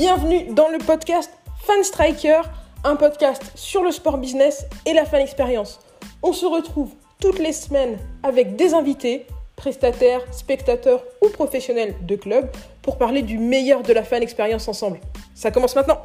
Bienvenue dans le podcast Fan Striker, un podcast sur le sport business et la fan expérience. On se retrouve toutes les semaines avec des invités, prestataires, spectateurs ou professionnels de club pour parler du meilleur de la fan expérience ensemble. Ça commence maintenant.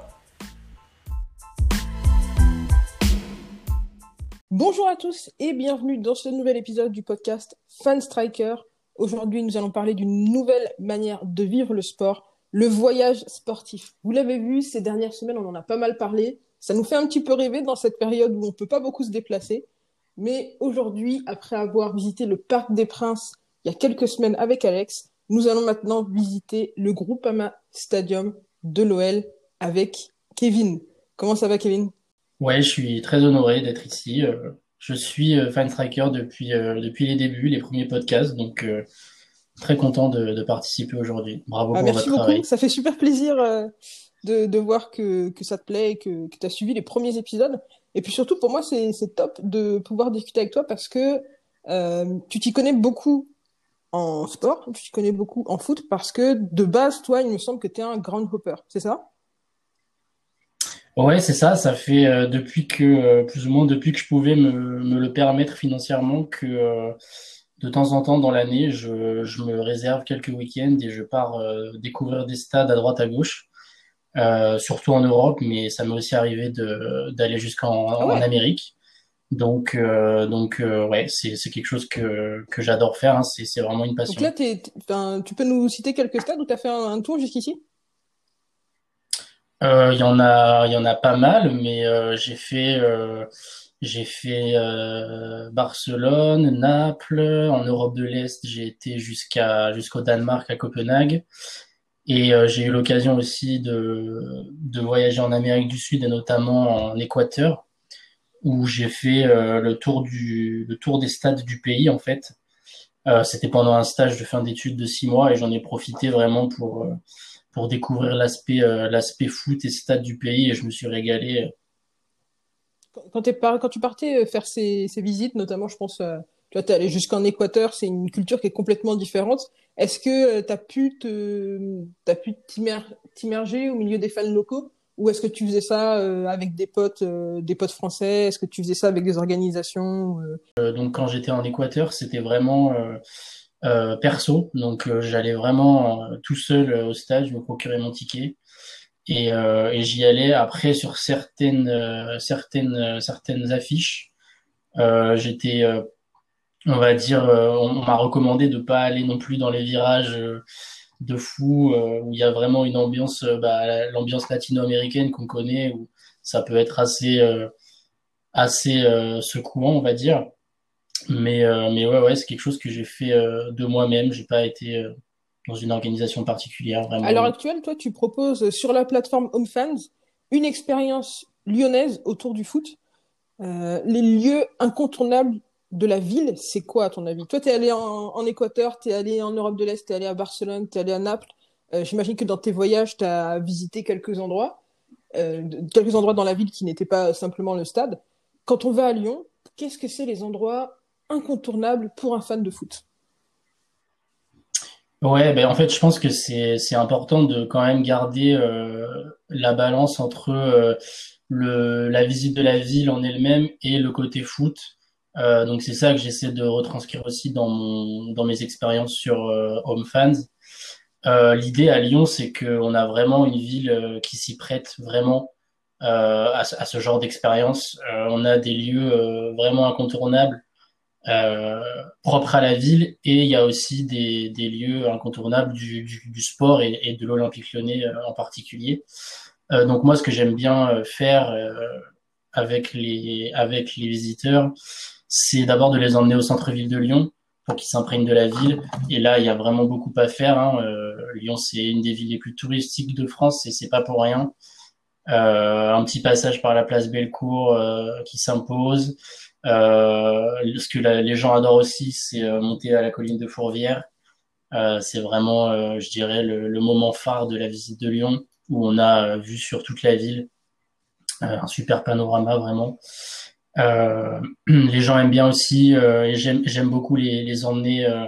Bonjour à tous et bienvenue dans ce nouvel épisode du podcast Fan Striker. Aujourd'hui, nous allons parler d'une nouvelle manière de vivre le sport, le voyage sportif. Vous l'avez vu, ces dernières semaines, on en a pas mal parlé. Ça nous fait un petit peu rêver dans cette période où on ne peut pas beaucoup se déplacer. Mais aujourd'hui, après avoir visité le Parc des Princes il y a quelques semaines avec Alex, nous allons maintenant visiter le Groupama Stadium de l'OL avec Kevin. Comment ça va, Kevin? Ouais, je suis très honoré d'être ici. Euh, je suis euh, fan striker depuis, euh, depuis les débuts, les premiers podcasts, donc très content de, participer aujourd'hui. Bravo ah, pour merci votre beaucoup. travail. Ça fait super plaisir de, de voir que, que ça te plaît et que, que tu as suivi les premiers épisodes. Et puis surtout, pour moi, c'est top de pouvoir discuter avec toi parce que tu t'y connais beaucoup en sport, tu t'y connais beaucoup en foot parce que de base, toi, il me semble que tu es un grand hopper, c'est ça? Ouais, c'est ça. Ça fait euh, depuis que, euh, plus ou moins depuis que je pouvais me, me le permettre financièrement, que euh, de temps en temps dans l'année, je, je me réserve quelques week-ends et je pars découvrir des stades à droite à gauche, surtout en Europe, mais ça m'est aussi arrivé de d'aller jusqu'en Ah ouais. Amérique. Donc, donc ouais, c'est c'est quelque chose que que j'adore faire. hein. C'est c'est vraiment une Donc passion. là, t'es- t'es- enfin, tu peux nous citer quelques stades où tu as fait un, un tour jusqu'ici? Euh, Il y en a, il y en a pas mal, mais euh, j'ai fait, euh, j'ai fait euh, Barcelone, Naples. En Europe de l'Est, j'ai été jusqu'à jusqu'au Danemark, à Copenhague. Et euh, j'ai eu l'occasion aussi de, de voyager en Amérique du Sud et notamment en Équateur, où j'ai fait euh, le tour du, le tour des stades du pays en fait. Euh, c'était pendant un stage de fin d'études de six mois et j'en ai profité vraiment pour euh, pour découvrir l'aspect euh, l'aspect foot et stade du pays et je me suis régalé. Quand, tu partais euh, faire ces, visites, notamment, je pense, euh, tu vois, t'es allé jusqu'en Équateur, c'est une culture qui est complètement différente. Est-ce que tu as pu t'immerger au milieu des fans locaux? Ou est-ce que tu faisais ça euh, avec des potes, euh, des potes français? Est-ce que tu faisais ça avec des organisations? euh? Euh, donc quand j'étais en Équateur, c'était vraiment euh, euh, perso. Donc euh, j'allais vraiment euh, tout seul euh, au stade, je me procurais mon ticket et, euh, et j'y allais après sur certaines euh, certaines euh, certaines affiches. J'étais on va dire, on, on m'a recommandé de pas aller non plus dans les virages de fou euh, où il y a vraiment une ambiance, bah, la- l'ambiance latino-américaine qu'on connaît, où ça peut être assez, euh, assez secouant, on va dire. Mais, mais ouais, ouais, c'est quelque chose que j'ai fait de moi-même. J'ai pas été dans une organisation particulière, À l'heure vraiment. actuelle, toi, tu proposes sur la plateforme HomeFans une expérience lyonnaise autour du foot. Euh, les lieux incontournables de la ville, c'est quoi à ton avis? Toi, tu es allé en, Équateur, tu es allé en Europe de l'Est, tu es allé à Barcelone, tu es allé à Naples. Euh, j'imagine que dans tes voyages, tu as visité quelques endroits, euh, quelques endroits dans la ville qui n'étaient pas simplement le stade. Quand on va à Lyon, qu'est-ce que c'est les endroits incontournables pour un fan de foot? Ouais, ben en fait, je pense que c'est c'est important de quand même garder euh, la balance entre euh, le la visite de la ville en elle-même et le côté foot. Euh, donc c'est ça que j'essaie de retranscrire aussi dans mon dans mes expériences sur euh, Home Fans. Euh, l'idée à Lyon, c'est qu'on a vraiment une ville euh, qui s'y prête vraiment à, à ce genre d'expérience. On a des lieux vraiment incontournables euh, propre à la ville et il y a aussi des, des lieux incontournables du, du, du sport et, de l'Olympique Lyonnais euh, en particulier. Euh, donc moi, ce que j'aime bien faire avec les avec les visiteurs, c'est d'abord de les emmener au centre-ville de Lyon pour qu'ils s'imprègnent de la ville. Et là, il y a vraiment beaucoup à faire. Hein. Euh, Lyon, c'est une des villes les plus touristiques de France et c'est pas pour rien. Euh, un petit passage par la place Bellecour euh, qui s'impose. Euh, ce que la- les gens adorent aussi, c'est euh, monter à la colline de Fourvière. Euh, c'est vraiment, je dirais, le, le moment phare de la visite de Lyon, où on a vu sur toute la ville un super panorama vraiment. Euh, les gens aiment bien aussi, euh, et j'aime beaucoup les, les emmener euh,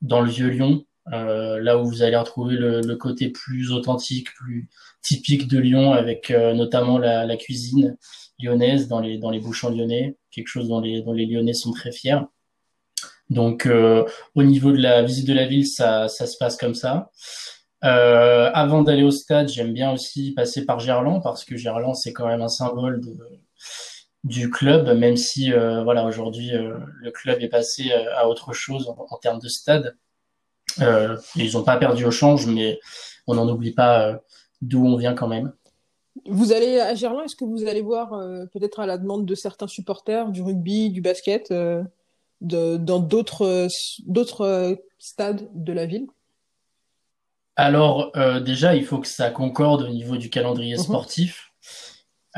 dans le vieux Lyon, là où vous allez retrouver le, côté plus authentique, plus typique de Lyon, avec notamment la, la, cuisine lyonnaise dans les dans les bouchons lyonnais, quelque chose dont les dont les Lyonnais sont très fiers. Donc au niveau de la visite de la ville, ça ça se passe comme ça. Euh, avant d'aller au stade, j'aime bien aussi passer par Gerland parce que Gerland c'est quand même un symbole du club, même si euh, voilà aujourd'hui euh, le club est passé euh, à autre chose en, termes de stade. ils n'ont pas perdu au change, mais on n'en oublie pas d'où on vient quand même. Vous allez à Gerland, est-ce que vous allez voir peut-être à la demande de certains supporters du rugby, du basket, de, dans d'autres d'autres stades de la ville? Alors euh, déjà, il faut que ça concorde au niveau du calendrier mhm. sportif,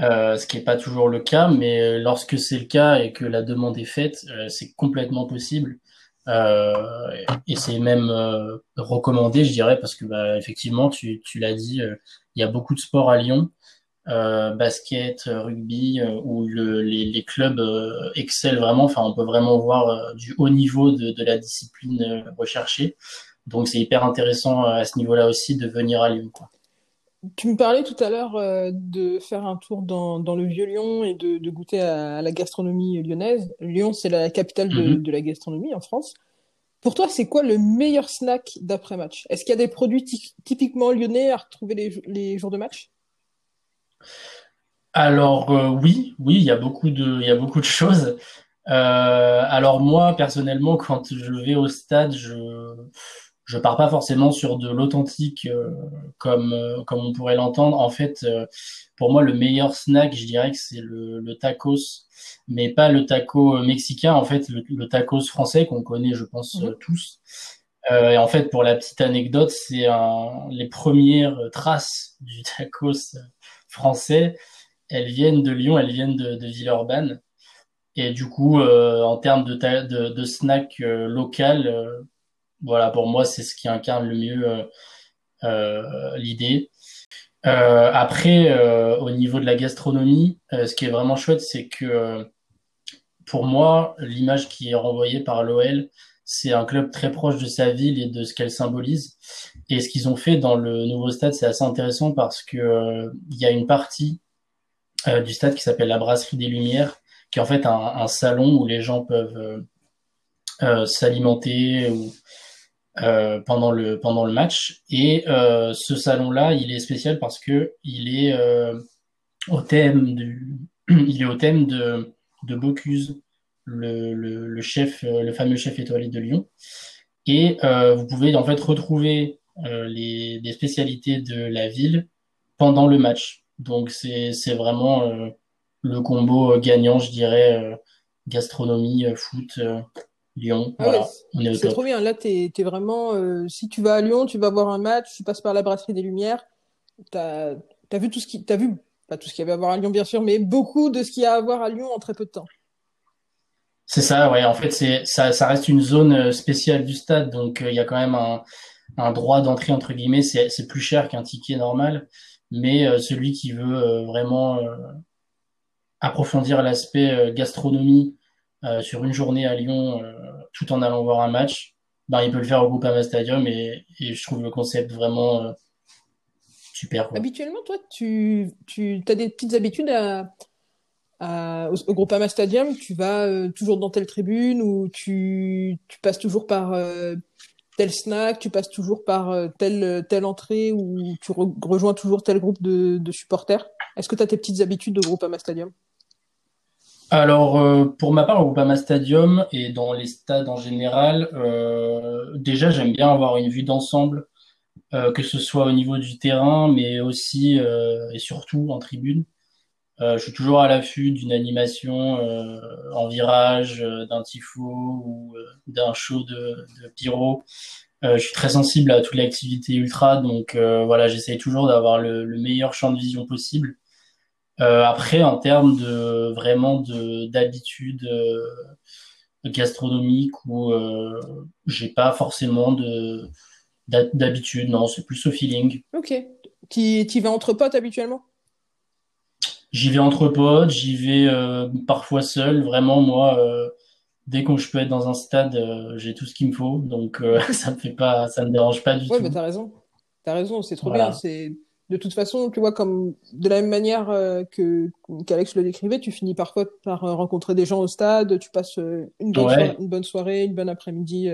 euh, ce qui n'est pas toujours le cas, mais euh, lorsque c'est le cas et que la demande est faite, c'est complètement possible. Et c'est même recommandé, je dirais, parce que bah, effectivement, tu, tu l'as dit, il y a beaucoup de sports à Lyon, basket, rugby, où le, les, les, clubs excellent vraiment. Enfin, on peut vraiment voir du haut niveau de, de la discipline recherchée. Donc c'est hyper intéressant euh, à ce niveau-là aussi de venir à Lyon. Quoi. Tu me parlais tout à l'heure euh, de faire un tour dans, dans le vieux Lyon et de, de goûter à, la gastronomie lyonnaise. Lyon, c'est la capitale de, mhm. de, la gastronomie en France. Pour toi, c'est quoi le meilleur snack d'après-match Est-ce qu'il y a des produits typiquement lyonnais à retrouver les, les jours de match? Alors euh, oui, oui, il y a beaucoup de, il y a beaucoup de choses. Euh, alors moi, personnellement, quand je vais au stade, je je pars pas forcément sur de l'authentique euh, comme euh, comme on pourrait l'entendre. En fait, euh, pour moi, le meilleur snack, je dirais que c'est le, le, tacos, mais pas le taco mexicain. En fait, le, tacos français qu'on connaît, je pense mhm. tous. et en fait, pour la petite anecdote, c'est les premières traces du tacos français. Elles viennent de Lyon, elles viennent de, de Villeurbanne. Et du coup, en termes de, de, de snack local, voilà, pour moi, c'est ce qui incarne le mieux euh, euh, l'idée. Euh, après, au niveau de la gastronomie, ce qui est vraiment chouette, c'est que pour moi, l'image qui est renvoyée par l'OL, c'est un club très proche de sa ville et de ce qu'elle symbolise. Et ce qu'ils ont fait dans le nouveau stade, c'est assez intéressant parce que il y a une partie du stade qui s'appelle la Brasserie des Lumières, qui est en fait un, salon où les gens peuvent s'alimenter euh, pendant le pendant le match. Et euh, ce salon là il est spécial parce que il est euh, au thème du il est au thème de de Bocuse le, le, le chef le fameux chef étoilé de Lyon. Et vous pouvez en fait retrouver les, les spécialités de la ville pendant le match. Donc c'est c'est vraiment le combo gagnant je dirais gastronomie foot Lyon. Ah voilà, C'est trop bien. Là, tu es, vraiment. Euh, si tu vas à Lyon, tu vas voir un match, tu passes par la brasserie des Lumières. Tu as, vu tout ce qui. As vu, pas tout ce qu'il y avait à voir à Lyon, bien sûr, mais beaucoup de ce qu'il y a à voir à Lyon en très peu de temps. C'est ça, ouais. En fait, c'est ça, ça reste une zone euh, spéciale du stade, donc euh, il y a quand même un, un droit d'entrée entre guillemets. C'est plus cher qu'un ticket normal, mais celui qui veut vraiment approfondir l'aspect gastronomie euh, sur une journée à Lyon euh, tout en allant voir un match, ben, il peut le faire au Groupama Stadium et, je trouve le concept vraiment euh, super. Habituellement, toi, tu, tu as des petites habitudes à, au, Groupama Stadium? Tu vas toujours dans telle tribune ou tu, passes toujours par tel snack, tu passes toujours par telle, entrée ou tu rejoins toujours tel groupe de, de supporters? Est-ce que tu as tes petites habitudes au Groupama Stadium? Alors, euh, pour ma part, au Groupama Stadium et dans les stades en général, euh, déjà, j'aime bien avoir une vue d'ensemble, euh, que ce soit au niveau du terrain, mais aussi et surtout en tribune. je suis toujours à l'affût d'une animation en virage, d'un tifo ou d'un show de, pyro. je suis très sensible à toute l'activité ultra, donc voilà, j'essaye toujours d'avoir le meilleur champ de vision possible. Euh, après, en termes de vraiment de d'habitude euh, gastronomique où euh, j'ai pas forcément de d'habitude, non, c'est plus au feeling. Ok. Tu y vas entre potes habituellement? J'y vais entre potes, j'y vais euh, parfois seul. Vraiment, moi, dès que je peux être dans un stade, j'ai tout ce qu'il me faut, donc ça me fait pas, ça me dérange pas du ouais, tout. mais t'as raison, t'as raison, c'est trop bien. C'est de toute façon, tu vois, comme de la même manière que qu'Alex le décrivait, tu finis parfois par rencontrer des gens au stade, tu passes une bonne, soirée, une bonne soirée, une bonne après-midi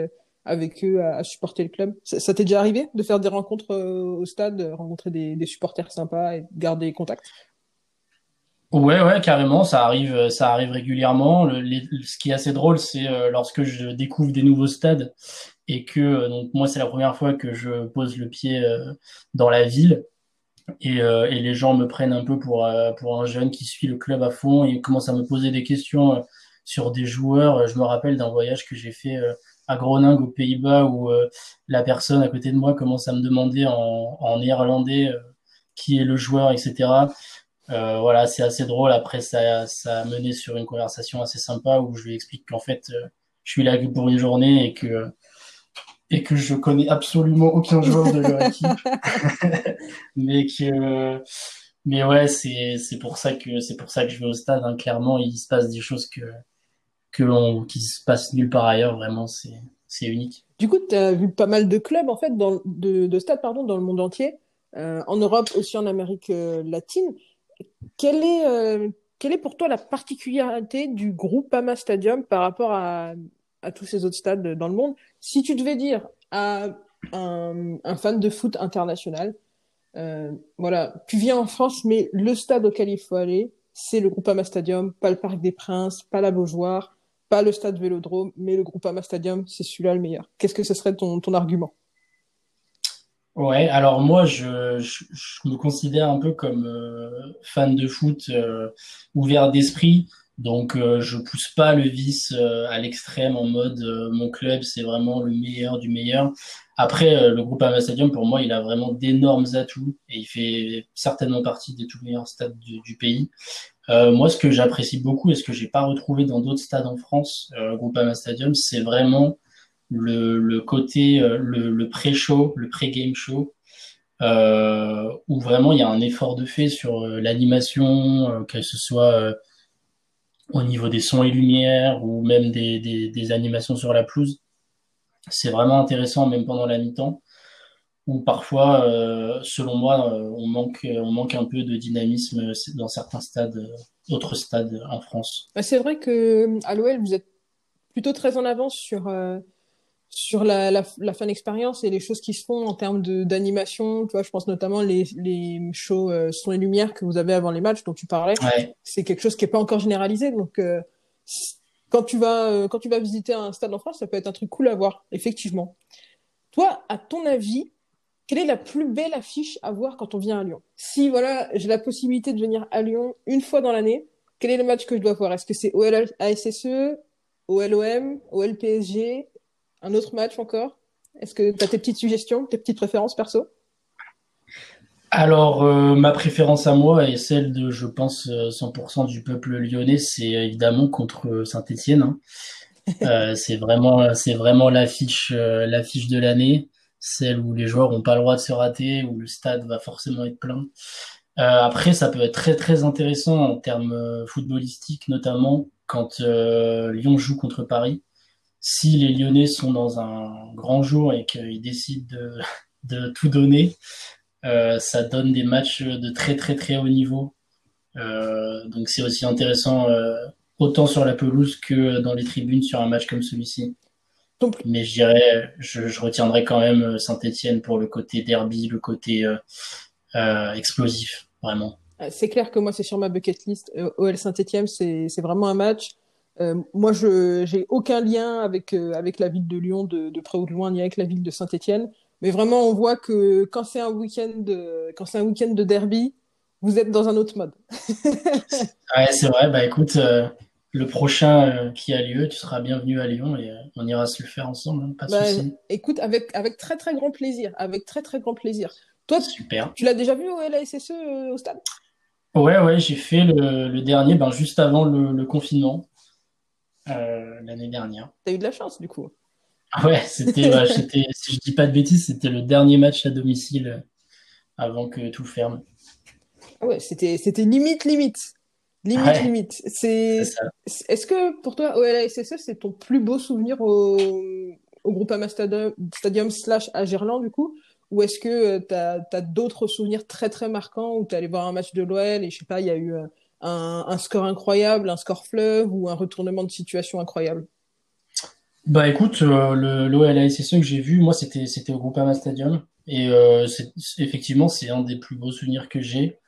avec eux à, supporter le club. Ça, t'est déjà arrivé de faire des rencontres au stade, rencontrer des, des supporters sympas et garder contact? Ouais, ouais, carrément, ça arrive, ça arrive régulièrement. Le, ce qui est assez drôle, c'est euh, lorsque je découvre des nouveaux stades et que euh, donc moi c'est la première fois que je pose le pied euh, dans la ville et, et, les gens me prennent un peu pour pour un jeune qui suit le club à fond et commencent à me poser des questions sur des joueurs. Je me rappelle d'un voyage que j'ai fait à Groningue aux Pays-Bas où la personne à côté de moi commence à me demander en, en néerlandais qui est le joueur, etc. Euh, voilà, c'est assez drôle. Après, ça, ça a mené sur une conversation assez sympa où je lui explique qu'en fait, euh, je suis là pour une journée et que et que je connais absolument aucun joueur de leur équipe, mais que mais ouais, c'est c'est pour ça que c'est pour ça que je vais au stade. Hein. Clairement, il se passe des choses que que l'on qui se passent nulle part ailleurs. Vraiment, c'est c'est unique. Du coup, tu as vu pas mal de clubs en fait dans de, de stades pardon dans le monde entier, euh, en Europe aussi en Amérique euh, latine quelle est, euh, quelle est pour toi la particularité du Groupama Stadium par rapport à, à tous ces autres stades dans le monde Si tu devais dire à un, fan de foot international, euh, voilà, tu viens en France, mais le stade auquel il faut aller, c'est le Groupama Stadium, pas le Parc des Princes, pas la Beaujoire, pas le stade Vélodrome, mais le Groupama Stadium, c'est celui-là le meilleur. Qu'est-ce que ce serait ton, argument? Ouais, alors moi, je, je, me considère un peu comme euh, fan de foot euh, ouvert d'esprit. Donc, euh, je pousse pas le vice à l'extrême en mode mon club, c'est vraiment le meilleur du meilleur. Après, le groupe Stadium, pour moi, il a vraiment d'énormes atouts et il fait certainement partie des tout meilleurs stades du, du pays. moi, ce que j'apprécie beaucoup et ce que j'ai pas retrouvé dans d'autres stades en France, euh, Groupama Stadium, c'est vraiment le, le côté, euh, le, le pré-show, le pré-game show, euh, où vraiment il y a un effort de fait sur euh, l'animation, euh, que ce soit au niveau des sons et lumières ou même des, des, des animations sur la pelouse. C'est vraiment intéressant, même pendant la mi-temps, où parfois, euh, selon moi, on, manque, on manque un peu de dynamisme dans certains stades, autres stades en France. Bah, c'est vrai que à l'OL, vous êtes plutôt très en avance sur, sur la, la, la fan expérience et les choses qui se font en termes d'animation. Tu vois, je pense notamment les, les shows euh, son et lumière que vous avez avant les matchs dont tu parlais. C'est quelque chose qui est pas encore généralisé. Donc, euh, quand tu vas euh, quand tu vas visiter un stade en France, ça peut être un truc cool à voir, effectivement. Toi, à ton avis, quelle est la plus belle affiche à voir quand on vient à Lyon? Si voilà, j'ai la possibilité de venir à Lyon une fois dans l'année, quel est le match que je dois voir? Est-ce que c'est OL ASSE, OLOM, OL PSG un autre match encore? Est-ce que tu as tes petites suggestions, tes petites préférences perso? Alors, euh, ma préférence à moi et celle de, je pense, 100% euh, du peuple lyonnais, c'est évidemment contre Saint-Étienne. Hein. euh, c'est vraiment, c'est vraiment l'affiche, euh, l'affiche de l'année, celle où les joueurs ont pas le droit de se rater, où le stade va forcément être plein. après, ça peut être très très intéressant en termes footballistiques, notamment quand Lyon joue contre Paris si les Lyonnais sont dans un grand jour et qu'ils décident de, de, tout donner, euh, ça donne des matchs de très très très haut niveau. Euh, donc c'est aussi intéressant euh, autant sur la pelouse que dans les tribunes sur un match comme celui-ci. Mais je dirais, je, je retiendrai quand même Saint-Etienne pour le côté derby, le côté explosif, vraiment. C'est clair que moi, c'est sur ma bucket list. OL Saint-Etienne, c'est vraiment un match euh, moi, je j'ai aucun lien avec euh, avec la ville de Lyon de, de près ou de loin, ni avec la ville de Saint-Étienne. Mais vraiment, on voit que quand c'est un week-end de, quand c'est un week-end de derby, vous êtes dans un autre mode. ouais, c'est vrai. Bah écoute, euh, le prochain qui a lieu, tu seras bienvenu à Lyon et on ira se le faire ensemble, hein, pas de bah, souci. Écoute, avec avec très très grand plaisir, avec très très grand plaisir. Toi, Super. tu l'as déjà vu au LASSE au stade? Ouais, ouais, j'ai fait le, le dernier, ben juste avant le, le confinement. Euh, l'année dernière. T'as eu de la chance du coup. Ouais, c'était, si je dis pas de bêtises, c'était le dernier match à domicile avant que tout ferme. Ah ouais, c'était, c'était limite, limite. Limite, limite. C'est, est-ce que pour toi, OLASSE, c'est ton plus beau souvenir au, au Groupama Stadium, Stadium slash à Gerland, du coup? Ou est-ce que tu as, d'autres souvenirs très, très marquants où tu allé voir un match de l'OL et je sais pas, il y a eu un, score incroyable, un score fleuve ou un retournement de situation incroyable? Bah écoute, euh, le l'OLASSE que j'ai vu, moi c'était au Groupama Stadium et euh, effectivement c'est un des plus beaux souvenirs que j'ai.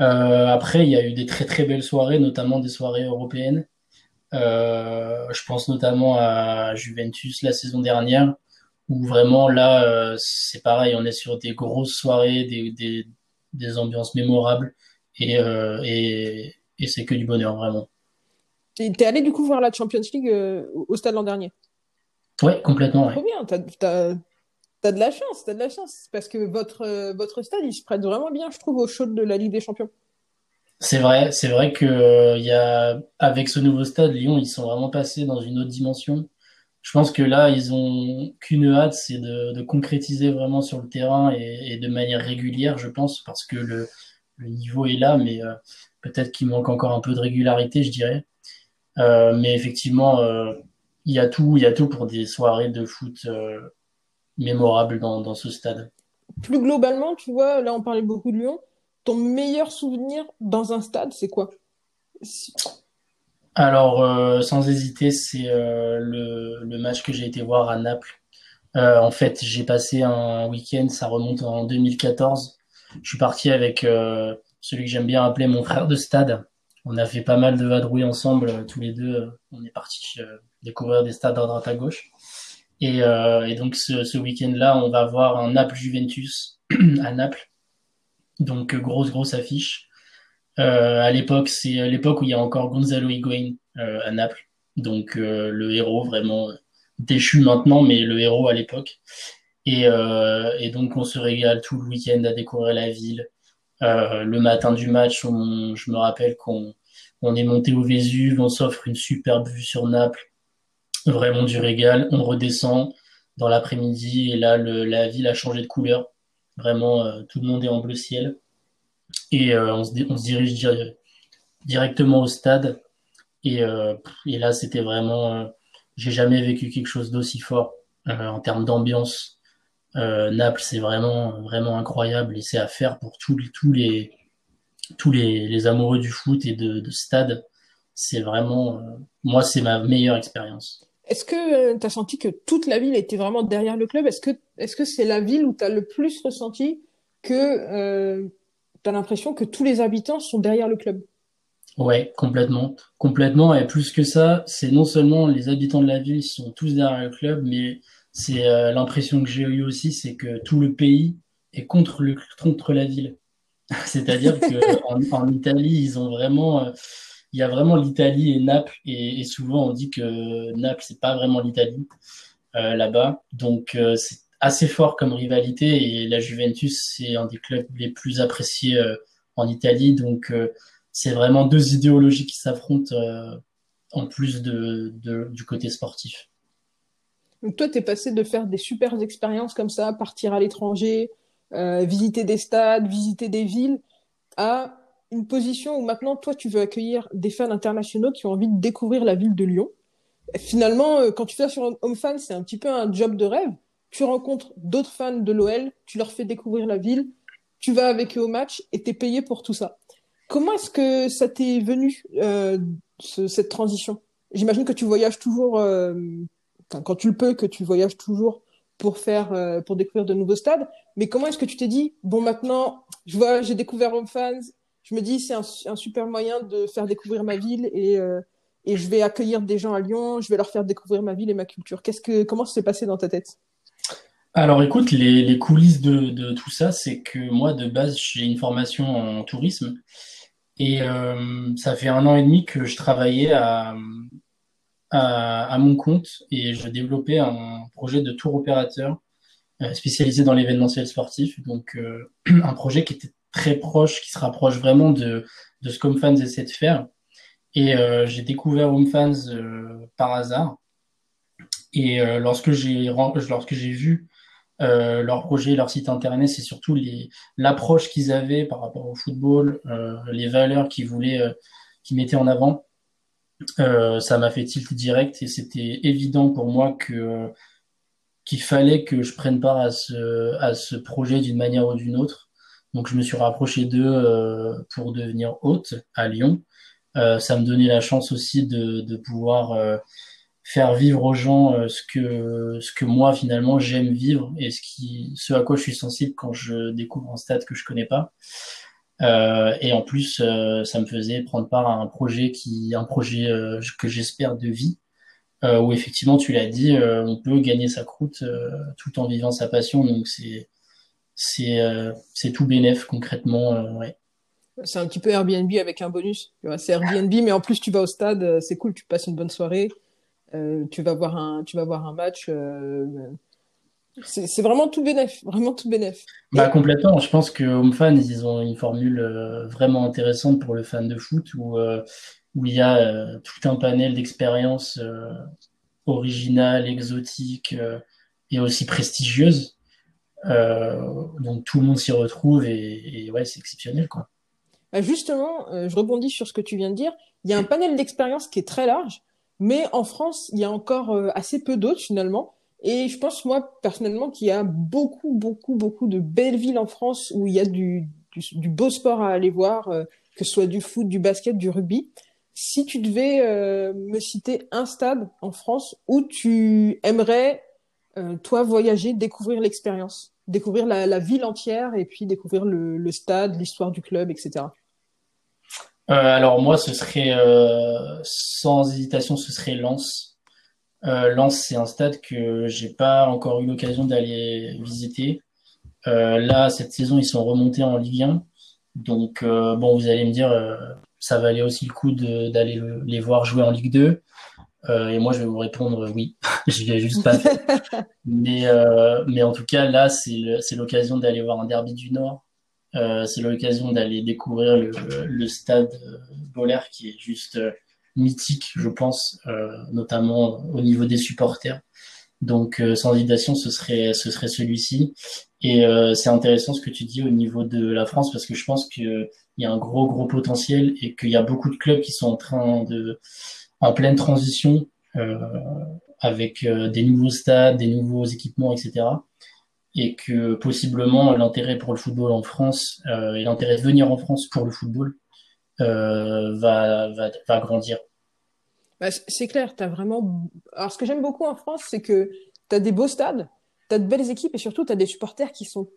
Euh, après, il y a eu des très très belles soirées, notamment des soirées européennes. Euh, je pense notamment à Juventus la saison dernière, où vraiment là, c'est pareil, on est sur des grosses soirées, des, des, des ambiances mémorables, et, euh, et, et c'est que du bonheur, vraiment. T'es allé du coup voir la Champions League au stade l'an dernier? Ouais, complètement. Ouais. Trop bien, t'as T'as de la chance, t'as de la chance, parce que votre, euh, votre stade, il se prête vraiment bien, je trouve, au show de la Ligue des Champions. C'est vrai, c'est vrai que euh, y a, avec ce nouveau stade, Lyon, ils sont vraiment passés dans une autre dimension. Je pense que là, ils ont qu'une hâte, c'est de, de, concrétiser vraiment sur le terrain et, et, de manière régulière, je pense, parce que le, le niveau est là, mais euh, peut-être qu'il manque encore un peu de régularité, je dirais. Euh, mais effectivement, il y a tout, il y a tout pour des soirées de foot mémorable dans, dans ce stade Plus globalement, tu vois, là on parlait beaucoup de Lyon. Ton meilleur souvenir dans un stade, c'est quoi? Alors, euh, sans hésiter, c'est euh, le, le, match que j'ai été voir à Naples. Euh, en fait, j'ai passé un week-end, ça remonte en 2014. Je suis parti avec euh, celui que j'aime bien appeler mon frère de stade. On a fait pas mal de vadrouilles ensemble, tous les deux. On est parti découvrir des stades à droite à gauche. Et, euh, donc ce, week-end-là, on va voir un Naples-Juventus à Naples. Donc grosse grosse affiche. Euh, à l'époque, c'est l'époque où il y a encore Gonzalo Higuain euh, à Naples. Donc euh, le héros vraiment déchu maintenant, mais le héros à l'époque. Et, euh, et, donc on se régale tout le week-end à découvrir la ville. Euh, le matin du match, je me rappelle qu'on on est monté au Vésuve, on s'offre une superbe vue sur Naples vraiment du régal. On redescend dans l'après-midi et là, la ville a changé de couleur. Vraiment, euh, tout le monde est en bleu ciel. Et on, se, dirige directement au stade. Et, et là, c'était vraiment... J'ai jamais vécu quelque chose d'aussi fort en termes d'ambiance. Naples, c'est vraiment, vraiment incroyable et c'est à faire pour tous, tous les tous les, les amoureux du foot et de, de stade. C'est vraiment... moi, c'est ma meilleure expérience. Est-ce que euh, tu as senti que toute la ville était vraiment derrière le club? Est-ce que est-ce que c'est la ville où tu as le plus ressenti que euh, tu as l'impression que tous les habitants sont derrière le club? Ouais, complètement. Complètement. Et plus que ça, c'est non seulement les habitants de la ville sont tous derrière le club, mais c'est euh, l'impression que j'ai eu aussi, c'est que tout le pays est contre, le, contre la ville. C'est-à-dire qu'en en, Italie, ils ont vraiment... Euh, il y a vraiment l'Italie et Naples, et, et, souvent on dit que Naples c'est pas vraiment l'Italie euh, là-bas, donc euh, c'est assez fort comme rivalité et la Juventus c'est un des clubs les plus appréciés euh, en Italie, donc euh, c'est vraiment deux idéologies qui s'affrontent euh, en plus de, de, du côté sportif. Donc toi, tu es passé de faire des super expériences comme ça, partir à l'étranger, visiter des stades, visiter des villes, à une position où maintenant, toi, tu veux accueillir des fans internationaux qui ont envie de découvrir la ville de Lyon. finalement, euh, quand tu fais sur Home Fan, c'est un petit peu un job de rêve. Tu rencontres d'autres fans de l'OL, tu leur fais découvrir la ville, tu vas avec eux au match et tu es payé pour tout ça. Comment est-ce que ça t'est venu, euh, ce, cette transition? J'imagine que tu voyages toujours, euh, quand tu le peux, que tu voyages toujours pour faire, euh, pour découvrir de nouveaux stades. Mais comment est-ce que tu t'es dit, bon, maintenant, je vois, j'ai découvert Home Fans, je me dis c'est un, super moyen de faire découvrir ma ville et, euh, et je vais accueillir des gens à Lyon, je vais leur faire découvrir ma ville et ma culture. Qu'est-ce que comment ça s'est passé dans ta tête? Alors écoute, les, coulisses de, de, tout ça, c'est que moi de base j'ai une formation en tourisme et euh, ça fait un an et demi que je travaillais à, à, mon compte et je développais un projet de tour opérateur euh, spécialisé dans l'événementiel sportif, donc euh, un projet qui était très proche, qui se rapproche vraiment de, de ce qu'HomeFans essaie de faire. Et euh, j'ai découvert HomeFans euh, par hasard. Et euh, lorsque j'ai lorsque j'ai vu euh, leur projet, leur site internet, c'est surtout l'approche qu'ils avaient par rapport au football, les valeurs qu'ils voulaient qui mettait en avant. Euh, ça m'a fait tilt direct et c'était évident pour moi que qu'il fallait que je prenne part à ce à ce projet d'une manière ou d'une autre. Donc je me suis rapproché d'eux euh, pour devenir hôte à Lyon. Euh, ça me donnait la chance aussi de, de pouvoir euh, faire vivre aux gens euh, ce que ce que moi finalement j'aime vivre et ce qui ce à quoi je suis sensible quand je découvre un stade que je connais pas. Euh, et en plus, euh, ça me faisait prendre part à un projet qui, un projet euh, que j'espère de vie, où effectivement, tu l'as dit, on peut gagner sa croûte tout en vivant sa passion. Donc c'est c'est c'est tout bénéf concrètement. C'est un petit peu Airbnb avec un bonus. C'est Airbnb, mais en plus tu vas au stade, c'est cool, tu passes une bonne soirée, tu vas voir un tu vas voir un match c'est vraiment tout bénef, vraiment tout bénef. Bah complètement. Je pense que HomeFans, ils ont une formule euh, vraiment intéressante pour le fan de foot où euh, où il y a euh, tout un panel d'expériences originales, exotiques et aussi prestigieuses. donc tout le monde s'y retrouve et, et ouais, c'est exceptionnel quoi. Bah justement, je rebondis sur ce que tu viens de dire. Il y a un panel d'expériences qui est très large, mais en France, il y a encore assez peu d'autres finalement. Et je pense, moi, personnellement, qu'il y a beaucoup, beaucoup, beaucoup de belles villes en France où il y a du, beau sport à aller voir, euh, que ce soit du foot, du basket, du rugby. Si tu devais euh, me citer un stade en France où tu aimerais, euh, toi, voyager, découvrir l'expérience, découvrir la, ville entière et puis découvrir le, le stade, l'histoire du club, etc. alors moi, ce serait, sans hésitation, ce serait Lens Lens, c'est un stade que j'ai pas encore eu l'occasion d'aller visiter. Euh, là, cette saison, ils sont remontés en Ligue 1. Donc, euh, bon, vous allez me dire, euh, ça valait aussi le coup d'aller les voir jouer en Ligue 2. Euh, et moi, je vais vous répondre oui, je vais juste pas mais, mais en tout cas, là, c'est l'occasion d'aller voir un derby du Nord. c'est l'occasion d'aller découvrir le, le stade Boller qui est juste mythique, je pense, euh, notamment au niveau des supporters. Donc euh, sans hésitation, ce serait ce serait celui-ci. Et euh, c'est intéressant ce que tu dis au niveau de la France parce que je pense qu'il y a un gros gros potentiel et qu'il y a beaucoup de clubs qui sont en train de en pleine transition euh, avec des nouveaux stades, des nouveaux équipements, etc. Et que possiblement l'intérêt pour le football en France et l'intérêt de venir en France pour le football euh, va, va, grandir. Bah, c'est clair, tu as vraiment. Alors, ce que j'aime beaucoup en France, c'est que tu as des beaux stades, tu as de belles équipes et surtout, tu as des supporters qui sont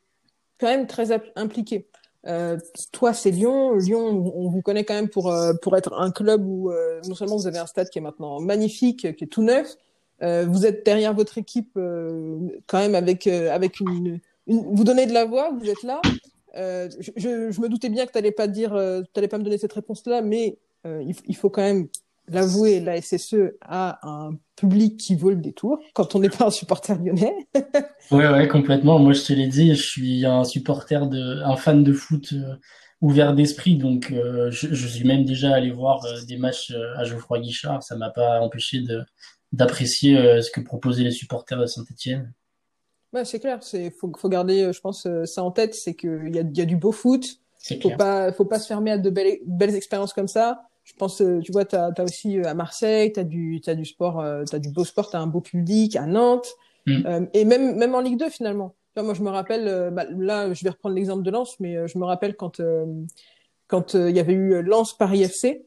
quand même très impliqués. Euh, toi, c'est Lyon. Lyon, on vous connaît quand même pour, euh, pour être un club où non seulement vous avez un stade qui est maintenant magnifique, qui est tout neuf, vous êtes derrière votre équipe quand même avec, avec une, Vous donnez de la voix, vous êtes là. Euh, je, me doutais bien que tu n'allais pas euh, pas me donner cette réponse-là, mais euh, il, faut quand même l'avouer, la SSE a un public qui vaut le détour quand on n'est pas un supporter lyonnais. ouais, ouais, complètement. Moi, je te l'ai dit, je suis un supporter de, un fan de foot ouvert d'esprit, donc je, suis même déjà allé voir des matchs à Geoffroy Guichard. Ça m'a pas empêché de d'apprécier ce que proposaient les supporters de Saint-Etienne. Ouais, c'est clair. C'est faut, faut garder, euh, je pense, euh, ça en tête, c'est qu'il y a, y a du beau foot. Faut pas, faut pas se fermer à de belles, belles expériences comme ça. Je pense, euh, tu vois, t'as as aussi à Marseille, t'as du, t'as du sport, t'as du beau sport, t'as un beau public à Nantes, mm. et même, même en Ligue 2 finalement. moi, je me rappelle, bah, là, je vais reprendre l'exemple de Lens, mais je me rappelle quand, quand il y avait eu Lens Paris FC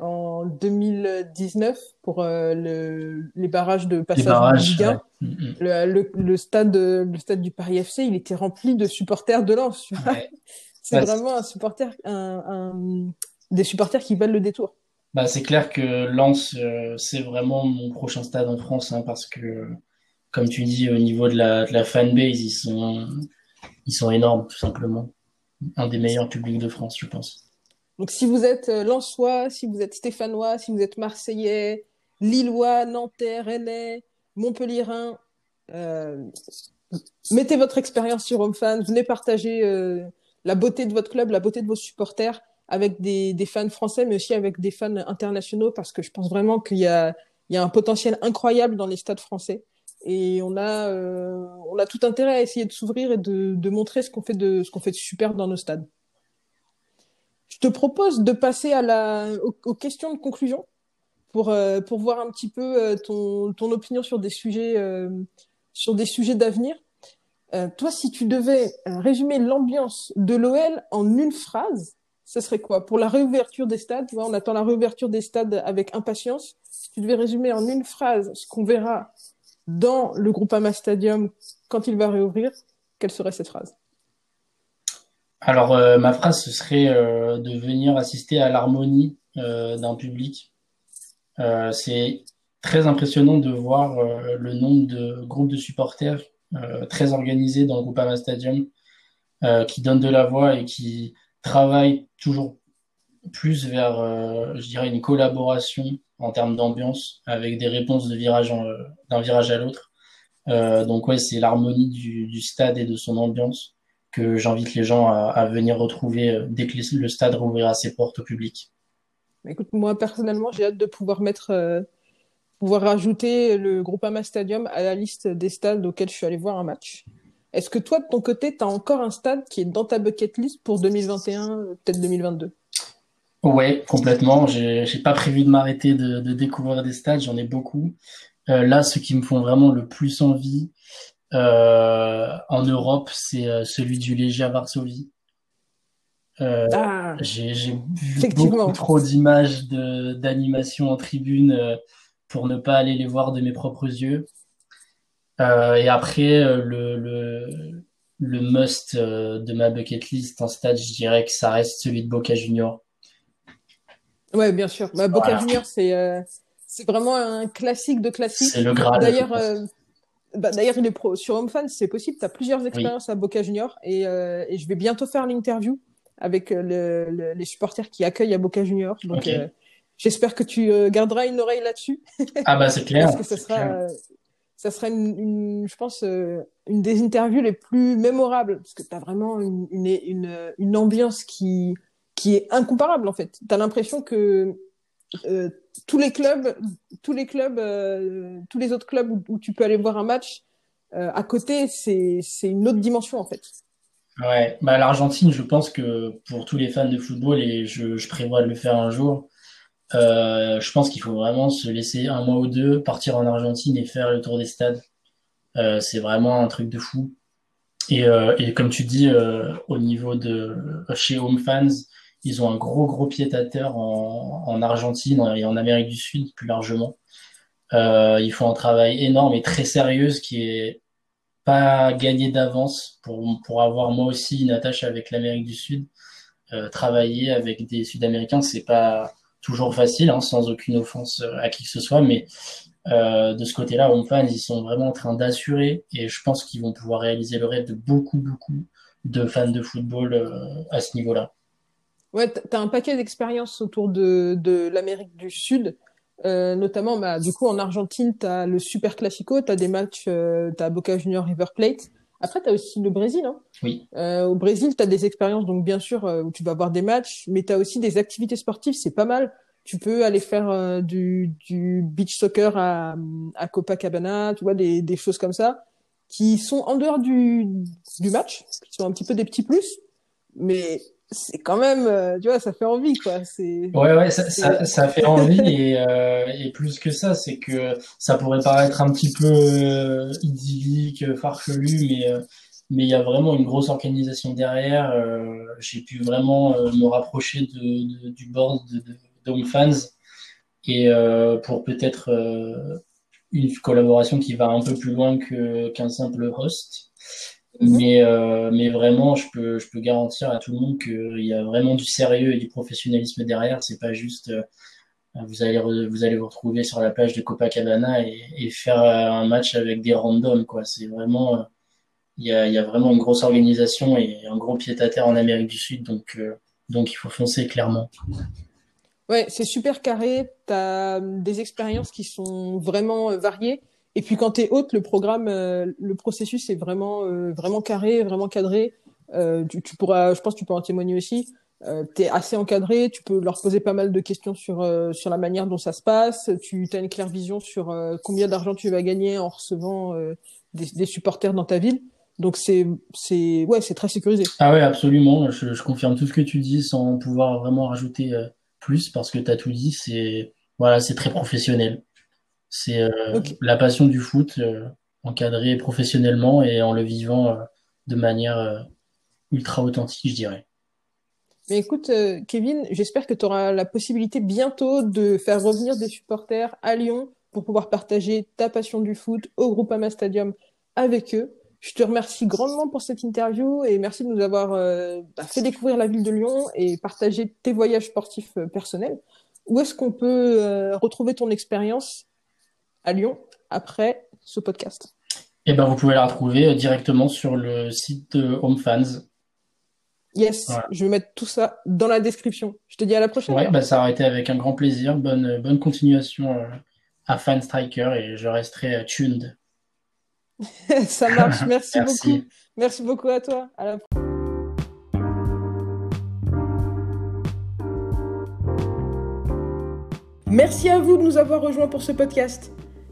en 2019 pour euh, le, les barrages de passage barrages, Ligue 1. Mm, mm. Le, le, le, stade, le stade du Paris FC, il était rempli de supporters de Lens. Ouais. c'est vraiment un supporter, un, un, des supporters qui valent le détour. Bah, c'est clair que Lens, euh, c'est vraiment mon prochain stade en France, hein, parce que, comme tu dis, au niveau de la, de la fanbase, ils sont, ils sont énormes, tout simplement. Un des meilleurs publics de France, je pense. Donc, si vous êtes euh, Lensois, si vous êtes Stéphanois, si vous êtes Marseillais, Lillois, Nantais, Rennais, Montpellierin, euh, mettez votre expérience sur HomeFans, venez partager euh, la beauté de votre club, la beauté de vos supporters avec des, des, fans français, mais aussi avec des fans internationaux, parce que je pense vraiment qu'il y a, il y a un potentiel incroyable dans les stades français. Et on a, euh, on a tout intérêt à essayer de s'ouvrir et de, de montrer ce qu'on fait de, ce qu'on fait de super dans nos stades te propose de passer à la, aux, questions de conclusion pour, pour voir un petit peu ton, ton opinion sur des sujets, sur des sujets d'avenir. toi, si tu devais résumer l'ambiance de l'OL en une phrase, ce serait quoi? Pour la réouverture des stades, on attend la réouverture des stades avec impatience. Si tu devais résumer en une phrase ce qu'on verra dans le Groupama Stadium quand il va réouvrir, quelle serait cette phrase? Alors, euh, ma phrase, ce serait euh, de venir assister à l'harmonie euh, d'un public. c'est très impressionnant de voir le nombre de groupes de supporters très organisés dans le Groupama Stadium qui donnent de la voix et qui travaille toujours plus vers, je dirais, une collaboration en termes d'ambiance avec des réponses de virage d'un virage à l'autre. Donc ouais, c'est l'harmonie du, stade et de son ambiance que j'invite les gens à, à, venir retrouver dès que le stade rouvrira ses portes au public. Écoute, moi personnellement, j'ai hâte de pouvoir mettre, pouvoir rajouter le Groupama Stadium à la liste des stades auxquels je suis allé voir un match. Est-ce que toi, de ton côté, tu as encore un stade qui est dans ta bucket list pour 2021, peut-être 2022 Ouais, complètement. J'ai pas prévu de m'arrêter de, découvrir des stades, j'en ai beaucoup. Euh, là, ceux qui me font vraiment le plus envie euh, en Europe, c'est euh, celui du Légia Varsovie. Ah, j'ai vu beaucoup trop d'images d'animation en tribune pour ne pas aller les voir de mes propres yeux. Euh, et après, euh, le, le, le must euh, de ma bucket list en stade, je dirais que ça reste celui de Boca Junior. Ouais, bien sûr. Bah, Boca Junior, c'est c'est vraiment un classique de classique. C'est le Graal. D'ailleurs, bah, d'ailleurs, il est pro sur HomeFans, c'est possible. Tu as plusieurs expériences à Boca Junior et, et, je vais bientôt faire l'interview avec le, les supporters qui accueillent à Boca Junior. Donc, j'espère que tu garderas une oreille là-dessus. Ah bah c'est clair. Parce que ce sera, ça serait une, je pense euh, une des interviews les plus mémorables parce que tu as vraiment une, une, une, ambiance qui qui est incomparable en fait. Tu as l'impression que euh, tous les clubs tous les clubs euh, tous les autres clubs où, tu peux aller voir un match à côté c'est une autre dimension en fait. Ouais, bah l'Argentine, je pense que pour tous les fans de football et je, prévois de le faire un jour, euh, je pense qu'il faut vraiment se laisser un mois ou deux, partir en Argentine et faire le tour des stades. Euh, c'est vraiment un truc de fou. Et, euh, comme tu dis, euh, au niveau de chez Home Fans, ils ont un gros gros pied à terre en, en Argentine et en Amérique du Sud plus largement. Euh, ils font un travail énorme et très sérieux, qui est pas gagné d'avance pour, pour avoir moi aussi une attache avec l'Amérique du Sud. Euh, travailler avec des Sud-Américains, c'est pas toujours facile, hein, sans aucune offense euh, à qui que ce soit, mais euh, de ce côté-là, fans ils sont vraiment en train d'assurer et je pense qu'ils vont pouvoir réaliser le rêve de beaucoup, beaucoup de fans de football euh, à ce niveau-là. Ouais, tu as un paquet d'expériences autour de, de l'Amérique du Sud, euh, notamment bah, du coup en Argentine, tu as le Super Classico, tu as des matchs, euh, tu as Boca Junior River Plate. Après, tu as aussi le Brésil. Hein. Oui. Euh, au Brésil, tu as des expériences, donc bien sûr, euh, où tu vas voir des matchs, mais tu as aussi des activités sportives, c'est pas mal. Tu peux aller faire euh, du, du beach soccer à, à Copacabana, tu vois, des, des choses comme ça, qui sont en dehors du, du match, qui sont un petit peu des petits plus, mais c'est quand même, euh, tu vois, ça fait envie, quoi. C'est. Ouais, ouais, ça, ça, ça fait envie et, euh, et plus que ça, c'est que ça pourrait paraître un petit peu euh, idyllique, farfelu, mais euh, mais il y a vraiment une grosse organisation derrière. J'ai pu vraiment me rapprocher de, de, du board de, de Fans et pour peut-être une collaboration qui va un peu plus loin que qu'un simple host. Mhm. Mais, euh, mais vraiment, je peux, je peux garantir à tout le monde qu'il y a vraiment du sérieux et du professionnalisme derrière. C'est pas juste euh, vous allez vous allez vous retrouver sur la plage de Copacabana et, et faire un match avec des randoms quoi. C'est vraiment euh, il y a, il y a vraiment une grosse organisation et un gros pied à terre en Amérique du Sud donc euh, donc il faut foncer clairement. Ouais, c'est super carré. Tu as des expériences qui sont vraiment variées. Et puis quand tu es hôte, le programme, euh, le processus est vraiment, euh, vraiment carré, vraiment cadré. Euh, tu, tu, pourras, je pense que tu peux en témoigner aussi. Euh, tu es assez encadré, tu peux leur poser pas mal de questions sur, sur la manière dont ça se passe. Tu as une claire vision sur combien d'argent tu vas gagner en recevant des, des, supporters dans ta ville. Donc c'est c'est ouais, c'est très sécurisé. Ah ouais, absolument. Je, je, confirme tout ce que tu dis sans pouvoir vraiment rajouter euh, plus parce que tu as tout dit. C'est voilà, c'est très professionnel. C'est euh, la passion du foot euh, encadrée professionnellement et en le vivant de manière ultra authentique, je dirais. Mais écoute, Kevin, j'espère que tu auras la possibilité bientôt de faire revenir des supporters à Lyon pour pouvoir partager ta passion du foot au Groupama Stadium avec eux. Je te remercie grandement pour cette interview et merci de nous avoir euh, bah, fait découvrir la ville de Lyon et partager tes voyages sportifs euh, personnels. Où est-ce qu'on peut euh, retrouver ton expérience à Lyon après ce podcast Eh ben, vous pouvez la retrouver directement sur le site Home Fans. Yes, je vais mettre tout ça dans la description. Je te dis à la prochaine. Ouais, bah, ça aurait été avec un grand plaisir. Bonne, bonne continuation à Fan Striker et je resterai tuned. Ça marche, merci, beaucoup. Merci beaucoup à toi. À la Merci à vous de nous avoir rejoints pour ce podcast.